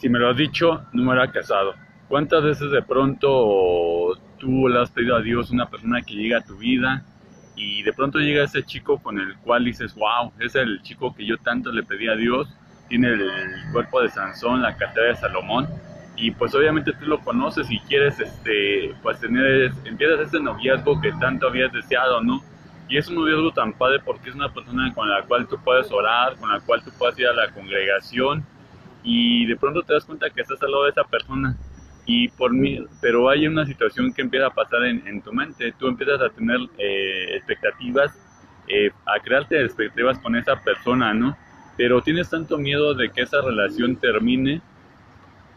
si me lo has dicho, no me hubiera casado. ¿Cuántas veces de pronto tú le has pedido a Dios una persona que llega a tu vida y de pronto llega ese chico con el cual dices, wow, es el chico que yo tanto le pedí a Dios, tiene el cuerpo de Sansón, la cartera de Salomón, y pues obviamente tú lo conoces y quieres, este, pues tener, empiezas ese noviazgo que tanto habías deseado, ¿no? Y es un noviazgo tan padre porque es una persona con la cual tú puedes orar, con la cual tú puedes ir a la congregación, y de pronto te das cuenta que estás al lado de esa persona y por mí, pero hay una situación que empieza a pasar en, tu mente, tú empiezas a tener eh, expectativas, eh, a crearte expectativas con esa persona, ¿no? Pero tienes tanto miedo de que esa relación termine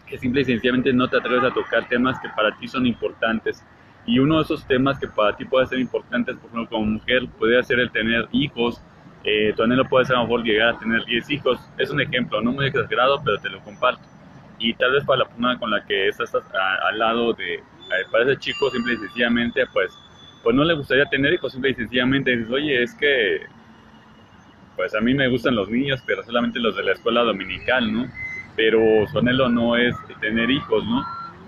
que simple y sencillamente no te atreves a tocar temas que para ti son importantes. Y uno de esos temas que para ti puede ser importantes, por ejemplo, como mujer, puede ser el tener hijos, eh, tu anhelo puede ser a lo mejor llegar a tener 10 hijos. Es un ejemplo, no muy exagerado, pero te lo comparto. Y tal vez para la persona con la que estás al lado de, eh, para ese chico, simple y sencillamente, pues, pues no le gustaría tener hijos, simple y sencillamente dices, oye, es que, pues a mí me gustan los niños, pero solamente los de la escuela dominical, ¿no? Pero su anhelo no es tener hijos, ¿no?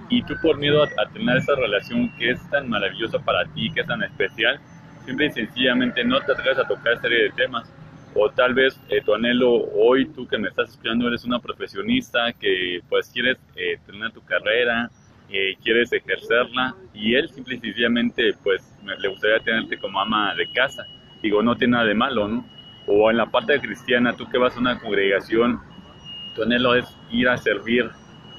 Y tú por miedo a, a tener esa relación que es tan maravillosa para ti, que es tan especial, simple y sencillamente no te atreves a tocar serie de temas. O tal vez eh, tu anhelo hoy, tú que me estás escuchando, eres una profesionista que pues quieres eh, tener tu carrera, eh, quieres ejercerla y él simple y sencillamente pues le gustaría tenerte como ama de casa. Digo, no tiene nada de malo, ¿no? O en la parte cristiana, tú que vas a una congregación, tu anhelo es ir a servir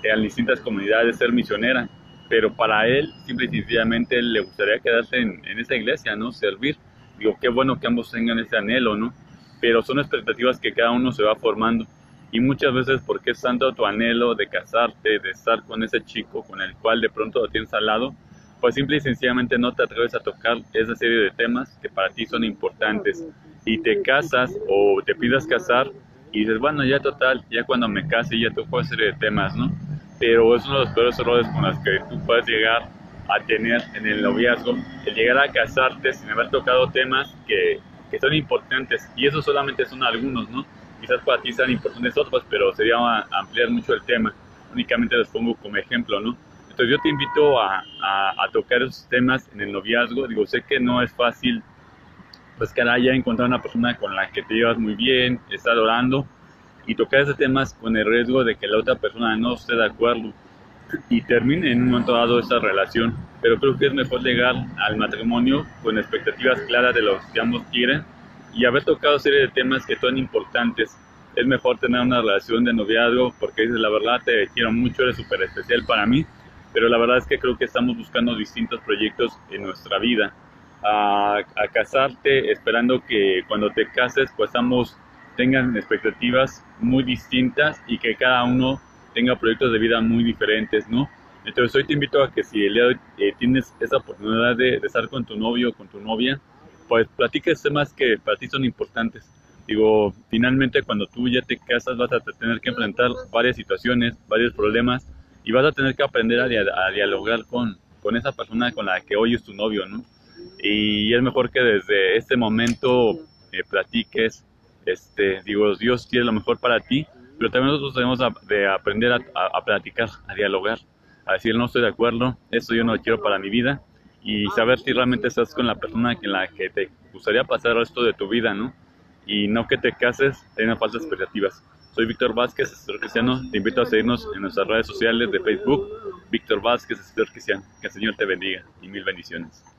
en distintas comunidades, ser misionera pero para él, simple y sencillamente, le gustaría quedarse en, en esa iglesia, ¿no? Servir. Digo, qué bueno que ambos tengan ese anhelo, ¿no? Pero son expectativas que cada uno se va formando. Y muchas veces, porque es tanto tu anhelo de casarte, de estar con ese chico con el cual de pronto lo tienes al lado, pues simple y sencillamente no te atreves a tocar esa serie de temas que para ti son importantes. Y te casas o te pidas casar y dices, bueno, ya total, ya cuando me case ya esa serie de temas, ¿no? Pero es uno de los peores errores con los que tú puedes llegar a tener en el noviazgo, el llegar a casarte sin haber tocado temas que, que son importantes, y eso solamente son algunos, ¿no? Quizás para ti sean importantes otros, pero sería ampliar mucho el tema, únicamente los pongo como ejemplo, ¿no? Entonces yo te invito a, a, a tocar esos temas en el noviazgo, digo, sé que no es fácil, pues caray, ya encontrar una persona con la que te llevas muy bien, estar orando, y tocar ese temas con el riesgo de que la otra persona no esté de acuerdo y termine en un momento dado esa relación. Pero creo que es mejor llegar al matrimonio con expectativas claras de lo que ambos quieren y haber tocado serie de temas que son importantes. Es mejor tener una relación de noviazgo porque dices la verdad te quiero mucho, eres súper especial para mí, pero la verdad es que creo que estamos buscando distintos proyectos en nuestra vida. A, a casarte esperando que cuando te cases pues ambos tengan expectativas muy distintas y que cada uno tenga proyectos de vida muy diferentes, ¿no? Entonces hoy te invito a que si el día de hoy eh, tienes esa oportunidad de, estar con tu novio o con tu novia, pues platiques temas que para ti son importantes. Digo, finalmente cuando tú ya te casas vas a tener que enfrentar varias situaciones, varios problemas y vas a tener que aprender a, dialogar con, con esa persona con la que hoy es tu novio, ¿no? Y es mejor que desde este momento eh, platiques, este, digo, Dios quiere lo mejor para ti, pero también nosotros debemos de aprender a, platicar, a dialogar, a decir no estoy de acuerdo, esto yo no lo quiero para mi vida y saber si realmente estás con la persona en la que te gustaría pasar el resto de tu vida, ¿no? Y no que te cases tengas falsas expectativas. Soy Víctor Vázquez, asesor cristiano. Te invito a seguirnos en nuestras redes sociales de Facebook, Víctor Vázquez, asesor cristiano. Que el Señor te bendiga y mil bendiciones.